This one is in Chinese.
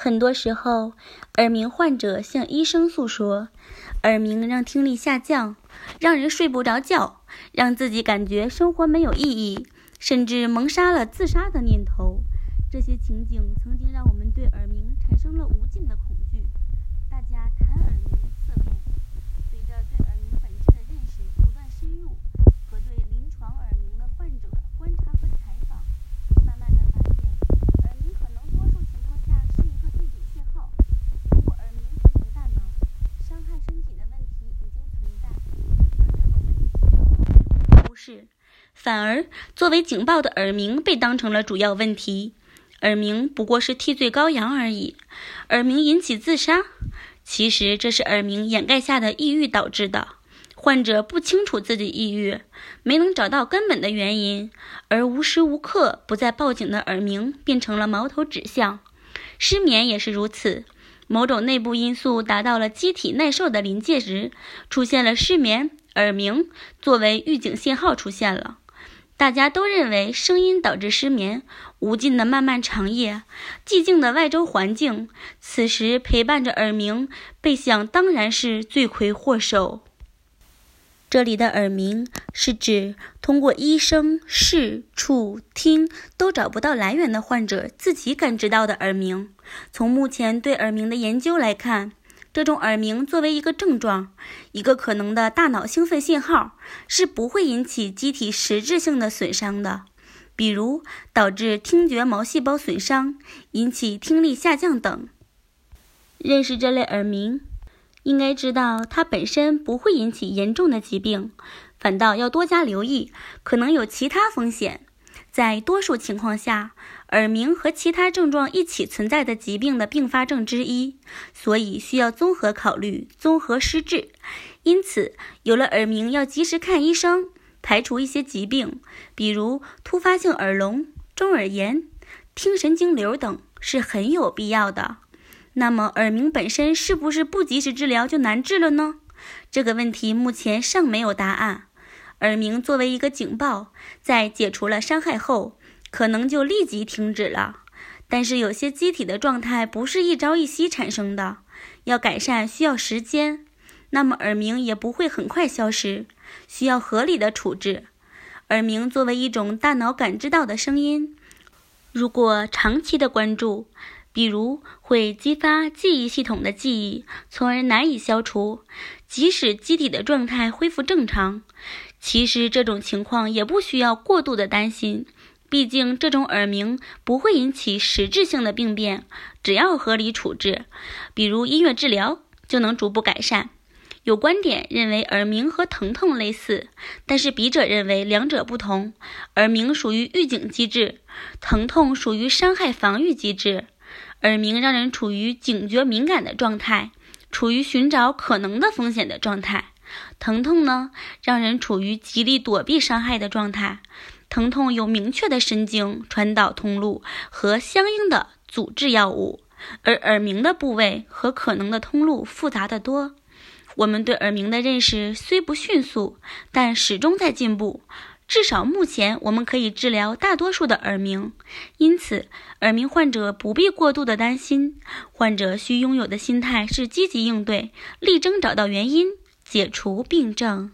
很多时候，耳鸣患者向医生诉说，耳鸣让听力下降，让人睡不着觉，让自己感觉生活没有意义，甚至萌杀了自杀的念头。这些情景曾经让我们对耳鸣产生了无尽的恐惧。大家谈耳鸣色变，随着对耳鸣本质的认识不断深入，和对临床耳鸣的患者观察和采访，慢慢的发现，耳鸣可能多数情况下是一个预警信号。通过耳鸣提醒大脑，伤害身体的问题已经存在，而这种问题则被忽视，反而作为警报的耳鸣被当成了主要问题。耳鸣不过是替罪羔羊而已，耳鸣引起自杀，其实这是耳鸣掩盖下的抑郁导致的。患者不清楚自己抑郁，没能找到根本的原因，而无时无刻不在报警的耳鸣变成了矛头指向。失眠也是如此，某种内部因素达到了机体耐受的临界值，出现了失眠，耳鸣作为预警信号出现了。大家都认为声音导致失眠，无尽的漫漫长夜，寂静的外周环境，此时陪伴着耳鸣，被想当然是罪魁祸首。这里的耳鸣是指通过医生视、触、听都找不到来源的患者自己感知到的耳鸣。从目前对耳鸣的研究来看。这种耳鸣作为一个症状，一个可能的大脑兴奋信号，是不会引起机体实质性的损伤的，比如导致听觉毛细胞损伤、引起听力下降等。认识这类耳鸣，应该知道它本身不会引起严重的疾病，反倒要多加留意，可能有其他风险。在多数情况下，耳鸣和其他症状一起存在的疾病的并发症之一，所以需要综合考虑、综合施治。因此，有了耳鸣要及时看医生，排除一些疾病，比如突发性耳聋、中耳炎、听神经瘤等，是很有必要的。那么，耳鸣本身是不是不及时治疗就难治了呢？这个问题目前尚没有答案。耳鸣作为一个警报，在解除了伤害后，可能就立即停止了。但是有些机体的状态不是一朝一夕产生的，要改善需要时间。那么耳鸣也不会很快消失，需要合理的处置。耳鸣作为一种大脑感知到的声音，如果长期的关注，比如会激发记忆系统的记忆，从而难以消除，即使机体的状态恢复正常。其实这种情况也不需要过度的担心，毕竟这种耳鸣不会引起实质性的病变，只要合理处置，比如音乐治疗，就能逐步改善。有观点认为耳鸣和疼痛类似，但是笔者认为两者不同。耳鸣属于预警机制，疼痛属于伤害防御机制。耳鸣让人处于警觉敏感的状态，处于寻找可能的风险的状态。疼痛呢，让人处于极力躲避伤害的状态。疼痛有明确的神经传导通路和相应的阻滞药物，而耳鸣的部位和可能的通路复杂的多。我们对耳鸣的认识虽不迅速，但始终在进步。至少目前，我们可以治疗大多数的耳鸣。因此，耳鸣患者不必过度的担心。患者需拥有的心态是积极应对，力争找到原因。解除病症。